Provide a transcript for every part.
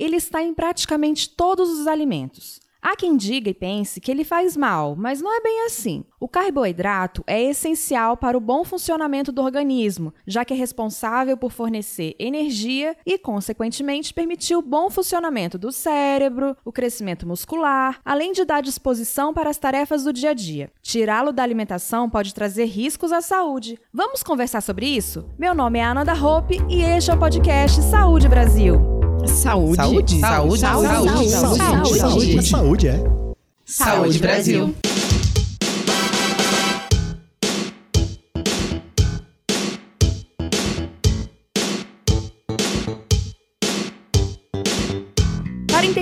ele está em praticamente todos os alimentos. Há quem diga e pense que ele faz mal, mas não é bem assim. O carboidrato é essencial para o bom funcionamento do organismo, já que é responsável por fornecer energia e, consequentemente, permitir o bom funcionamento do cérebro, o crescimento muscular, além de dar disposição para as tarefas do dia a dia. Tirá-lo da alimentação pode trazer riscos à saúde. Vamos conversar sobre isso? Meu nome é Ana da Hope e este é o podcast Saúde Brasil. Saúde. Saúde. Saúde. Saúde. Saúde. Saúde. Saúde, é. Saúde Brasil. Para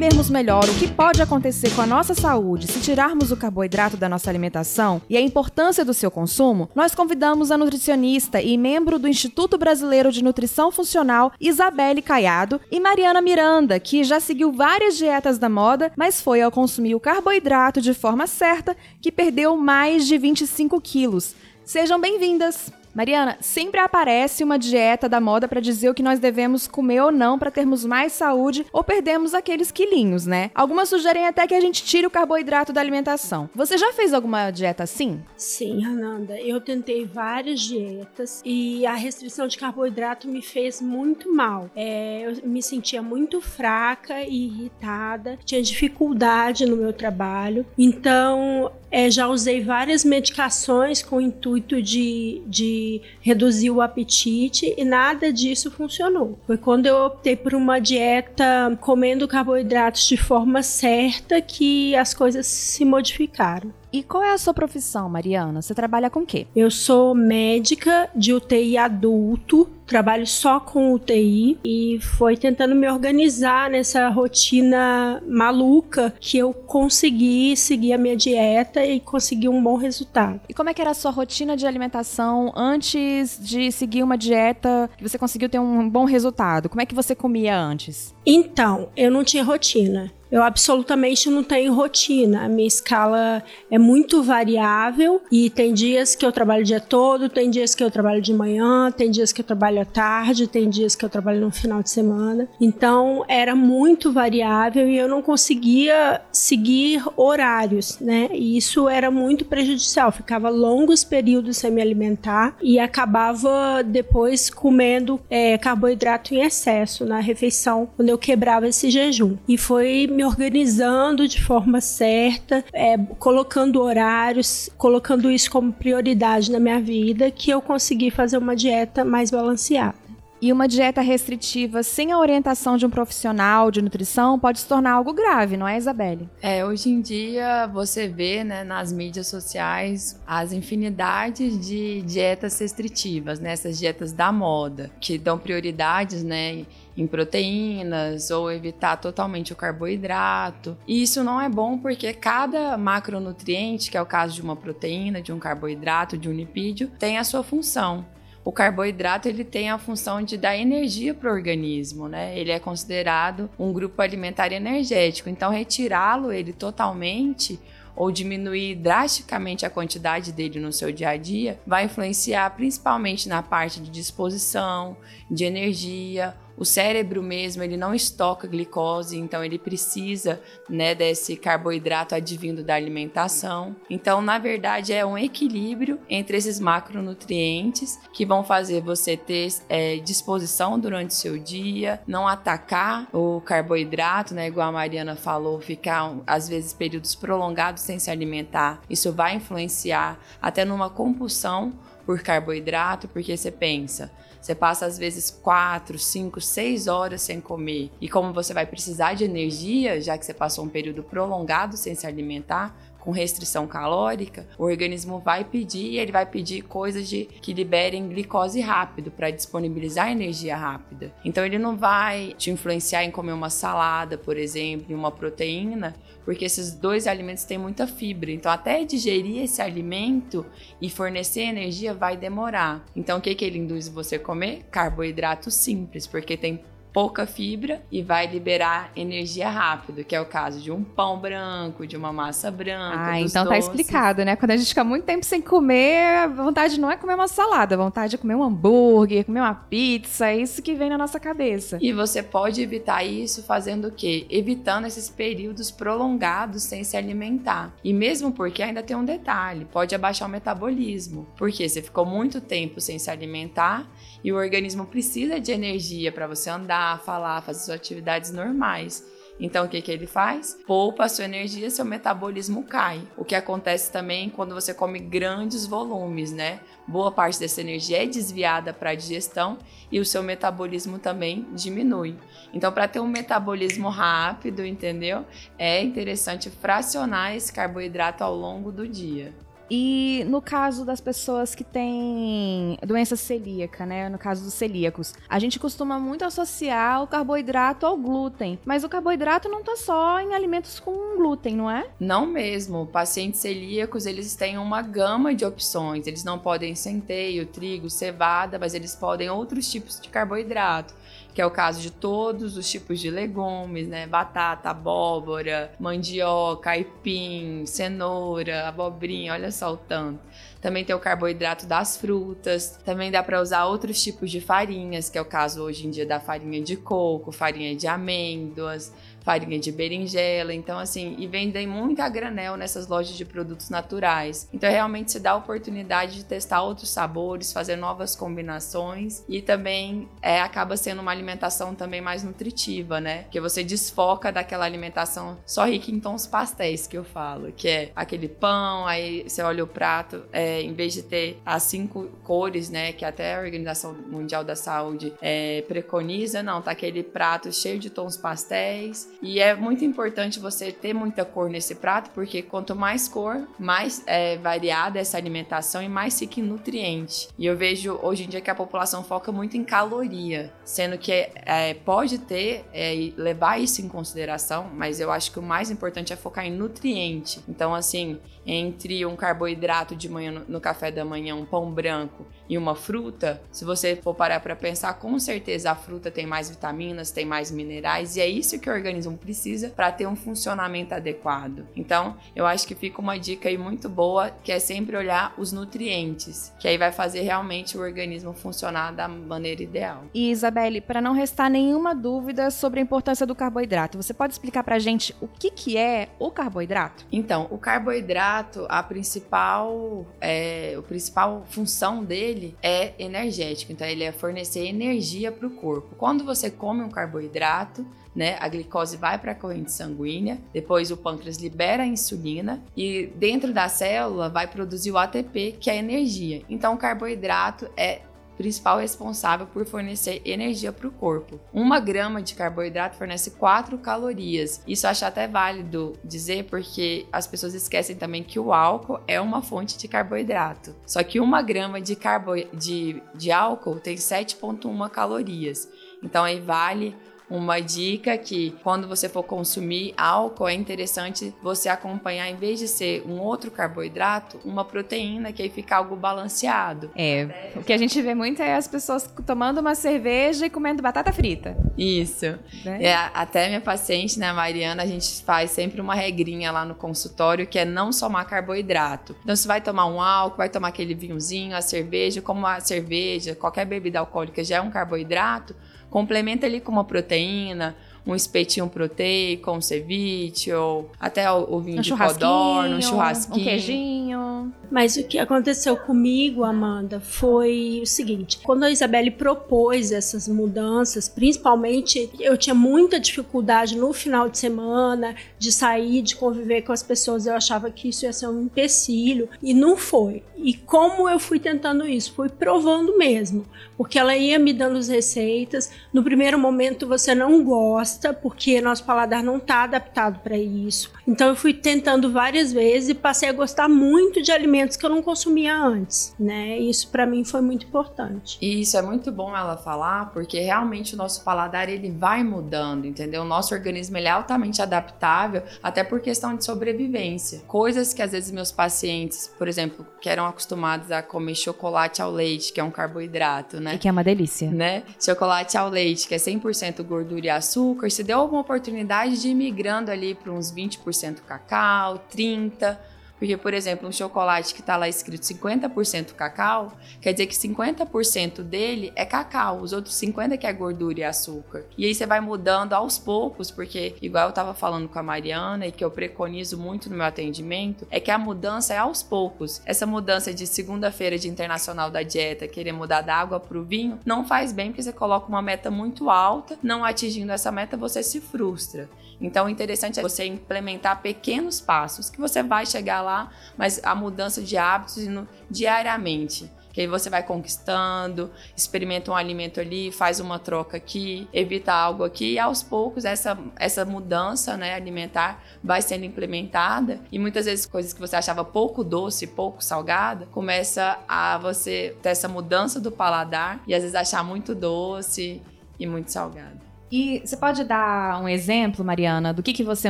entendermos melhor o que pode acontecer com a nossa saúde se tirarmos o carboidrato da nossa alimentação e a importância do seu consumo, nós convidamos a nutricionista e membro do Instituto Brasileiro de Nutrição Funcional, Isabelle Caiado, e Mariana Miranda, que já seguiu várias dietas da moda, mas foi ao consumir o carboidrato de forma certa que perdeu mais de 25 quilos. Sejam bem-vindas! Mariana, sempre aparece uma dieta da moda para dizer o que nós devemos comer ou não para termos mais saúde ou perdermos aqueles quilinhos, né? Algumas sugerem até que a gente tire o carboidrato da alimentação. Você já fez alguma dieta assim? Sim, Ananda. Eu tentei várias dietas e a restrição de carboidrato me fez muito mal. É, eu me sentia muito fraca e irritada, tinha dificuldade no meu trabalho. Então, é, já usei várias medicações com o intuito de, de reduzir o apetite e nada disso funcionou. Foi quando eu optei por uma dieta comendo carboidratos de forma certa que as coisas se modificaram. E qual é a sua profissão, Mariana? Você trabalha com o quê? Eu sou médica de UTI adulto, trabalho só com UTI e foi tentando me organizar nessa rotina maluca que eu consegui seguir a minha dieta e conseguir um bom resultado. E como é que era a sua rotina de alimentação antes de seguir uma dieta que você conseguiu ter um bom resultado? Como é que você comia antes? Então, eu não tinha rotina. Eu absolutamente não tenho rotina. A minha escala é muito variável e tem dias que eu trabalho o dia todo, tem dias que eu trabalho de manhã, tem dias que eu trabalho à tarde, tem dias que eu trabalho no final de semana. Então era muito variável e eu não conseguia seguir horários, né? E isso era muito prejudicial. ficava longos períodos sem me alimentar e acabava depois comendo é, carboidrato em excesso na refeição quando eu quebrava esse jejum. E foi me organizando de forma certa, é, colocando horários, colocando isso como prioridade na minha vida, que eu consegui fazer uma dieta mais balanceada. E uma dieta restritiva sem a orientação de um profissional de nutrição pode se tornar algo grave, não é, Isabelle? É, hoje em dia você vê né, nas mídias sociais as infinidades de dietas restritivas, né, essas dietas da moda, que dão prioridades né, em proteínas ou evitar totalmente o carboidrato. E isso não é bom porque cada macronutriente, que é o caso de uma proteína, de um carboidrato, de um lipídio, tem a sua função. O carboidrato ele tem a função de dar energia para o organismo, né? Ele é considerado um grupo alimentar energético. Então retirá-lo ele totalmente ou diminuir drasticamente a quantidade dele no seu dia a dia vai influenciar principalmente na parte de disposição, de energia, o cérebro mesmo, ele não estoca glicose, então ele precisa, né, desse carboidrato advindo da alimentação. Então, na verdade, é um equilíbrio entre esses macronutrientes que vão fazer você ter é, disposição durante o seu dia, não atacar o carboidrato, né, igual a Mariana falou, ficar às vezes períodos prolongados sem se alimentar. Isso vai influenciar até numa compulsão por carboidrato, porque você pensa, você passa às vezes 4, 5, 6 horas sem comer. E como você vai precisar de energia, já que você passou um período prolongado sem se alimentar, com restrição calórica, o organismo vai pedir, ele vai pedir coisas de, que liberem glicose rápido para disponibilizar energia rápida. Então ele não vai te influenciar em comer uma salada, por exemplo, uma proteína, porque esses dois alimentos têm muita fibra. Então até digerir esse alimento e fornecer energia vai demorar. Então o que que ele induz você a comer? Carboidrato simples, porque tem pouca fibra e vai liberar energia rápido, que é o caso de um pão branco, de uma massa branca. Ah, então doces. tá explicado, né? Quando a gente fica muito tempo sem comer, a vontade não é comer uma salada, a vontade é comer um hambúrguer, comer uma pizza, é isso que vem na nossa cabeça. E você pode evitar isso fazendo o quê? Evitando esses períodos prolongados sem se alimentar. E mesmo porque ainda tem um detalhe, pode abaixar o metabolismo, porque você ficou muito tempo sem se alimentar e o organismo precisa de energia para você andar, falar, fazer suas atividades normais. Então, o que, que ele faz? Poupa a sua energia, seu metabolismo cai. O que acontece também quando você come grandes volumes, né? Boa parte dessa energia é desviada para a digestão e o seu metabolismo também diminui. Então, para ter um metabolismo rápido, entendeu? É interessante fracionar esse carboidrato ao longo do dia. E no caso das pessoas que têm doença celíaca, né? No caso dos celíacos, a gente costuma muito associar o carboidrato ao glúten. Mas o carboidrato não tá só em alimentos com glúten, não é? Não mesmo. Pacientes celíacos, eles têm uma gama de opções. Eles não podem centeio, trigo, cevada, mas eles podem outros tipos de carboidrato que é o caso de todos os tipos de legumes, né? Batata, abóbora, mandioca, aipim, cenoura, abobrinha, olha só o tanto. Também tem o carboidrato das frutas. Também dá para usar outros tipos de farinhas, que é o caso hoje em dia da farinha de coco, farinha de amêndoas, farinha de berinjela. Então, assim, e vendem muito a granel nessas lojas de produtos naturais. Então, realmente se dá a oportunidade de testar outros sabores, fazer novas combinações e também é, acaba sendo uma alimentação também mais nutritiva, né? Porque você desfoca daquela alimentação só rica em tons pastéis que eu falo, que é aquele pão, aí você olha o prato, é, em vez de ter as cinco cores, né? Que até a Organização Mundial da Saúde é, preconiza, não, tá aquele prato cheio de tons pastéis e é muito importante você ter muita cor nesse prato, porque quanto mais cor, mais é, variada essa alimentação e mais rica em nutriente. E eu vejo hoje em dia que a população foca muito em caloria, sendo que é, pode ter é, levar isso em consideração, mas eu acho que o mais importante é focar em nutriente. Então, assim, entre um carboidrato de manhã no, no café da manhã, um pão branco e uma fruta, se você for parar para pensar, com certeza a fruta tem mais vitaminas, tem mais minerais e é isso que o organismo precisa para ter um funcionamento adequado. Então, eu acho que fica uma dica aí muito boa, que é sempre olhar os nutrientes, que aí vai fazer realmente o organismo funcionar da maneira ideal. E Isabelle, para não restar nenhuma dúvida sobre a importância do carboidrato, você pode explicar para a gente o que, que é o carboidrato? Então, o carboidrato, a principal, é, a principal função dele dele é energético, então ele é fornecer energia para o corpo. Quando você come um carboidrato, né, a glicose vai para a corrente sanguínea, depois o pâncreas libera a insulina e dentro da célula vai produzir o ATP, que é energia. Então o carboidrato é principal responsável por fornecer energia para o corpo. Uma grama de carboidrato fornece 4 calorias. Isso acho até válido dizer porque as pessoas esquecem também que o álcool é uma fonte de carboidrato. Só que uma grama de, carbo... de, de álcool tem 7,1 calorias. Então aí vale uma dica que quando você for consumir álcool é interessante você acompanhar em vez de ser um outro carboidrato, uma proteína que aí fica algo balanceado. É, o que a gente vê muito é as pessoas tomando uma cerveja e comendo batata frita. Isso. Né? É, até minha paciente, né, Mariana, a gente faz sempre uma regrinha lá no consultório que é não somar carboidrato. Então você vai tomar um álcool, vai tomar aquele vinhozinho, a cerveja, como a cerveja, qualquer bebida alcoólica já é um carboidrato, complementa ali com uma proteína, um espetinho proteico, um ceviche, ou até o, o vinho um de codorna, um churrasquinho. Um queijinho. Mas o que aconteceu comigo, Amanda, foi o seguinte: quando a Isabelle propôs essas mudanças, principalmente eu tinha muita dificuldade no final de semana de sair, de conviver com as pessoas, eu achava que isso ia ser um empecilho e não foi. E como eu fui tentando isso? Fui provando mesmo, porque ela ia me dando as receitas. No primeiro momento você não gosta, porque nosso paladar não está adaptado para isso. Então eu fui tentando várias vezes e passei a gostar muito de de alimentos que eu não consumia antes, né? Isso para mim foi muito importante. E isso é muito bom ela falar, porque realmente o nosso paladar ele vai mudando, entendeu? O nosso organismo ele é altamente adaptável, até por questão de sobrevivência. Coisas que às vezes meus pacientes, por exemplo, que eram acostumados a comer chocolate ao leite, que é um carboidrato, né? E que é uma delícia. Né? Chocolate ao leite, que é 100% gordura e açúcar, se deu uma oportunidade de ir migrando ali para uns 20% cacau, 30 porque, por exemplo, um chocolate que está lá escrito 50% cacau, quer dizer que 50% dele é cacau, os outros 50% que é gordura e açúcar. E aí você vai mudando aos poucos, porque, igual eu estava falando com a Mariana e que eu preconizo muito no meu atendimento, é que a mudança é aos poucos. Essa mudança de segunda-feira de internacional da dieta, querer mudar da água para o vinho, não faz bem porque você coloca uma meta muito alta, não atingindo essa meta, você se frustra. Então, o interessante é você implementar pequenos passos que você vai chegar lá, mas a mudança de hábitos diariamente. Que aí você vai conquistando, experimenta um alimento ali, faz uma troca aqui, evita algo aqui, e aos poucos essa, essa mudança né, alimentar vai sendo implementada. E muitas vezes coisas que você achava pouco doce, pouco salgada, começa a você ter essa mudança do paladar e às vezes achar muito doce e muito salgado. E você pode dar um exemplo, Mariana, do que, que você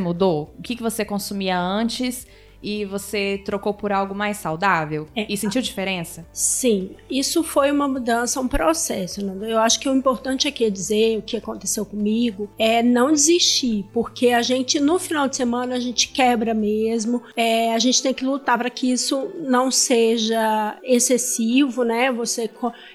mudou? O que, que você consumia antes e você trocou por algo mais saudável? É, e sentiu diferença? Sim, isso foi uma mudança, um processo. Né? Eu acho que o importante aqui é dizer o que aconteceu comigo é não desistir, porque a gente no final de semana a gente quebra mesmo. É, a gente tem que lutar para que isso não seja excessivo, né? Você,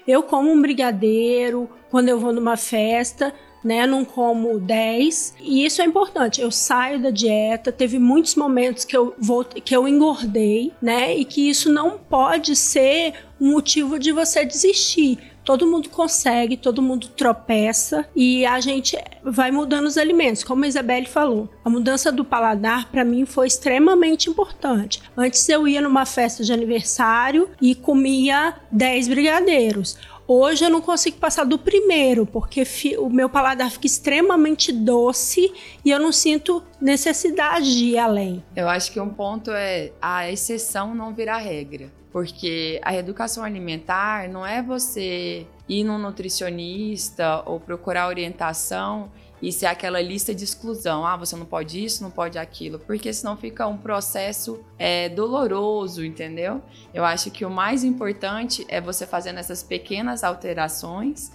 eu como um brigadeiro quando eu vou numa festa né? Não como 10. E isso é importante. Eu saio da dieta, teve muitos momentos que eu vou que eu engordei, né? E que isso não pode ser um motivo de você desistir. Todo mundo consegue, todo mundo tropeça e a gente vai mudando os alimentos. Como a Isabelle falou, a mudança do paladar para mim foi extremamente importante. Antes eu ia numa festa de aniversário e comia 10 brigadeiros. Hoje eu não consigo passar do primeiro, porque o meu paladar fica extremamente doce e eu não sinto necessidade de ir além. Eu acho que um ponto é a exceção não virar regra. Porque a educação alimentar não é você ir num nutricionista ou procurar orientação e ser aquela lista de exclusão. Ah, você não pode isso, não pode aquilo, porque senão fica um processo é, doloroso, entendeu? Eu acho que o mais importante é você fazendo essas pequenas alterações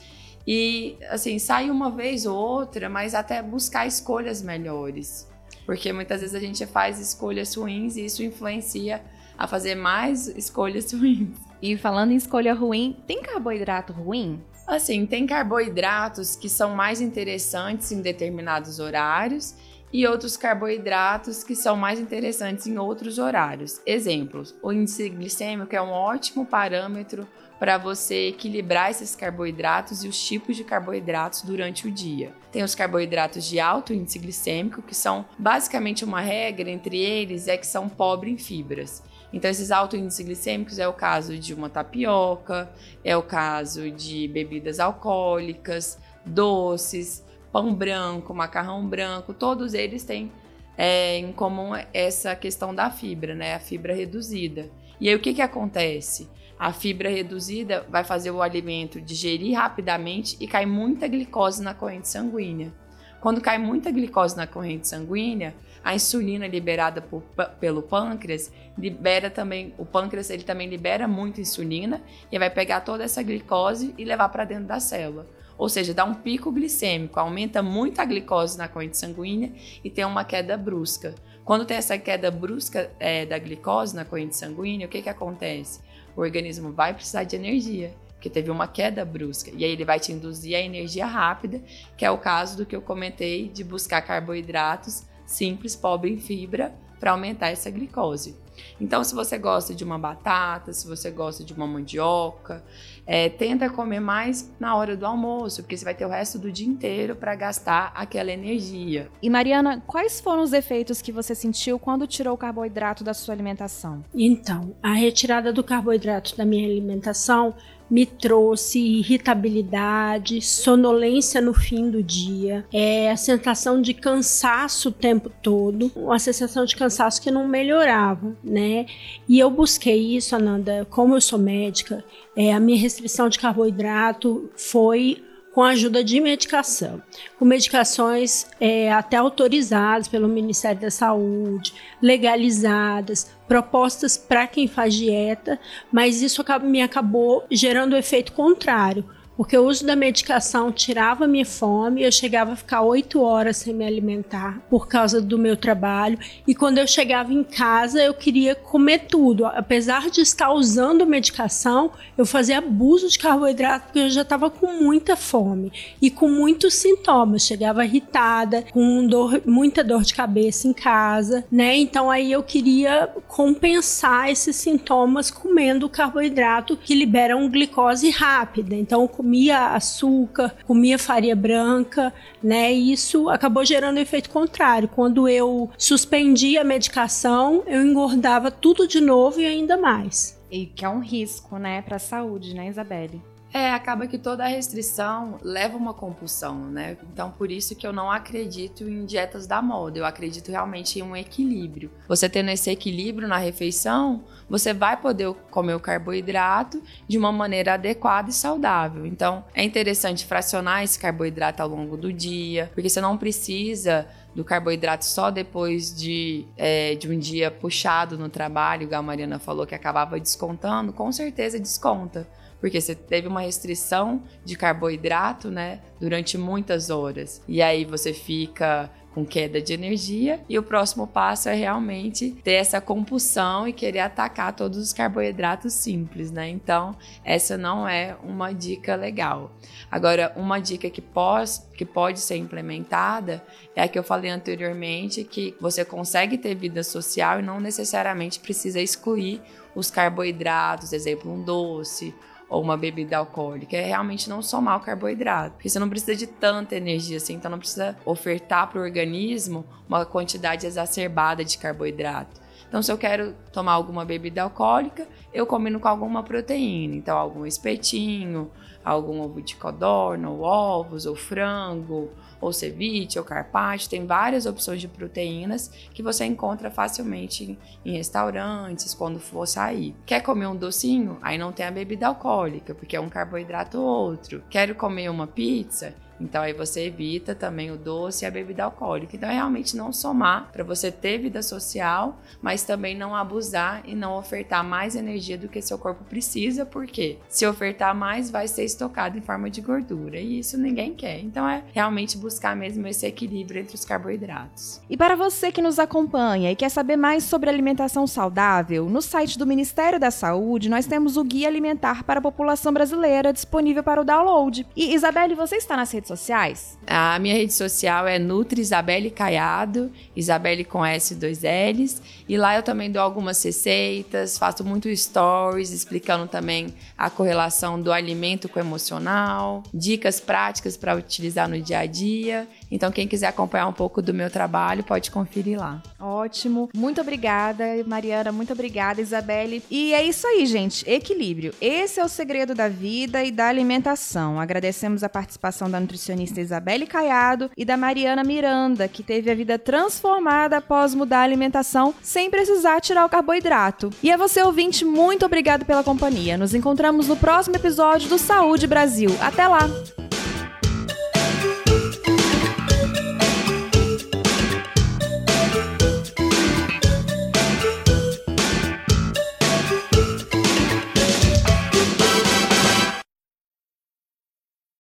e, assim, sair uma vez ou outra, mas até buscar escolhas melhores. Porque muitas vezes a gente faz escolhas ruins e isso influencia a fazer mais escolhas ruins. E falando em escolha ruim, tem carboidrato ruim? Assim, tem carboidratos que são mais interessantes em determinados horários e outros carboidratos que são mais interessantes em outros horários. Exemplos: o índice glicêmico é um ótimo parâmetro para você equilibrar esses carboidratos e os tipos de carboidratos durante o dia. Tem os carboidratos de alto índice glicêmico, que são basicamente uma regra entre eles é que são pobres em fibras. Então, esses altos índices glicêmicos é o caso de uma tapioca, é o caso de bebidas alcoólicas, doces, pão branco, macarrão branco, todos eles têm é, em comum essa questão da fibra, né? A fibra reduzida. E aí o que, que acontece? A fibra reduzida vai fazer o alimento digerir rapidamente e cai muita glicose na corrente sanguínea. Quando cai muita glicose na corrente sanguínea, a insulina liberada por, pelo pâncreas libera também, o pâncreas ele também libera muita insulina e vai pegar toda essa glicose e levar para dentro da célula. Ou seja, dá um pico glicêmico, aumenta muito a glicose na corrente sanguínea e tem uma queda brusca. Quando tem essa queda brusca é, da glicose na corrente sanguínea, o que, que acontece? O organismo vai precisar de energia, porque teve uma queda brusca. E aí ele vai te induzir a energia rápida, que é o caso do que eu comentei de buscar carboidratos simples, pobre em fibra, para aumentar essa glicose. Então, se você gosta de uma batata, se você gosta de uma mandioca, é, tenta comer mais na hora do almoço, porque você vai ter o resto do dia inteiro para gastar aquela energia. E Mariana, quais foram os efeitos que você sentiu quando tirou o carboidrato da sua alimentação? Então, a retirada do carboidrato da minha alimentação me trouxe irritabilidade, sonolência no fim do dia, é, a sensação de cansaço o tempo todo, uma sensação de cansaço que não melhorava, né? E eu busquei isso, Ananda, como eu sou médica, é, a minha restrição de carboidrato foi com a ajuda de medicação, com medicações é, até autorizadas pelo Ministério da Saúde, legalizadas, propostas para quem faz dieta, mas isso me acabou gerando o efeito contrário porque o uso da medicação tirava minha fome, eu chegava a ficar oito horas sem me alimentar por causa do meu trabalho, e quando eu chegava em casa eu queria comer tudo. Apesar de estar usando medicação, eu fazia abuso de carboidrato porque eu já estava com muita fome e com muitos sintomas. Chegava irritada, com dor, muita dor de cabeça em casa, né? Então aí eu queria compensar esses sintomas comendo carboidrato que liberam glicose rápida. Então comia açúcar, comia farinha branca, né? E isso acabou gerando um efeito contrário. Quando eu suspendi a medicação, eu engordava tudo de novo e ainda mais. E que é um risco, né, para a saúde, né, Isabelle? É, acaba que toda restrição leva uma compulsão, né? Então, por isso que eu não acredito em dietas da moda. Eu acredito realmente em um equilíbrio. Você tendo esse equilíbrio na refeição, você vai poder comer o carboidrato de uma maneira adequada e saudável. Então, é interessante fracionar esse carboidrato ao longo do dia, porque você não precisa do carboidrato só depois de, é, de um dia puxado no trabalho, igual a Mariana falou que acabava descontando, com certeza desconta porque você teve uma restrição de carboidrato, né, durante muitas horas. E aí você fica com queda de energia e o próximo passo é realmente ter essa compulsão e querer atacar todos os carboidratos simples, né? Então, essa não é uma dica legal. Agora, uma dica que pode, que pode ser implementada é a que eu falei anteriormente, que você consegue ter vida social e não necessariamente precisa excluir os carboidratos, exemplo, um doce ou uma bebida alcoólica, é realmente não somar o carboidrato. Porque você não precisa de tanta energia assim, então não precisa ofertar para o organismo uma quantidade exacerbada de carboidrato. Então, se eu quero tomar alguma bebida alcoólica, eu combino com alguma proteína. Então, algum espetinho, algum ovo de codorna, ou ovos, ou frango, ou ceviche, ou carpaccio, tem várias opções de proteínas que você encontra facilmente em, restaurantes, quando for sair. Quer comer um docinho? Aí não tem a bebida alcoólica, porque é um carboidrato ou outro. Quero comer uma pizza? Então aí você evita também o doce e a bebida alcoólica. Então é realmente não somar para você ter vida social, mas também não abusar e não ofertar mais energia do que seu corpo precisa, porque se ofertar mais vai ser estocado em forma de gordura e isso ninguém quer. Então é realmente buscar mesmo esse equilíbrio entre os carboidratos. E para você que nos acompanha e quer saber mais sobre alimentação saudável, no site do Ministério da Saúde nós temos o Guia Alimentar para a População Brasileira disponível para o download. E Isabelle, você está nas redes sociais? A minha rede social é Nutri Isabelle Caiado, Isabelle com S dois L's, e lá eu também dou algumas receitas, faço muito stories explicando também a correlação do alimento com o emocional, dicas práticas para utilizar no dia a dia. Então, quem quiser acompanhar um pouco do meu trabalho, pode conferir lá. Ótimo. Muito obrigada, Mariana. Muito obrigada, Isabelle. E é isso aí, gente. Equilíbrio. Esse é o segredo da vida e da alimentação. Agradecemos a participação da nutricionista Isabelle Caiado e da Mariana Miranda, que teve a vida transformada após mudar a alimentação sem precisar tirar o carboidrato. E a você, ouvinte, muito obrigado pela companhia. Nos encontramos no próximo episódio do Saúde Brasil. Até lá!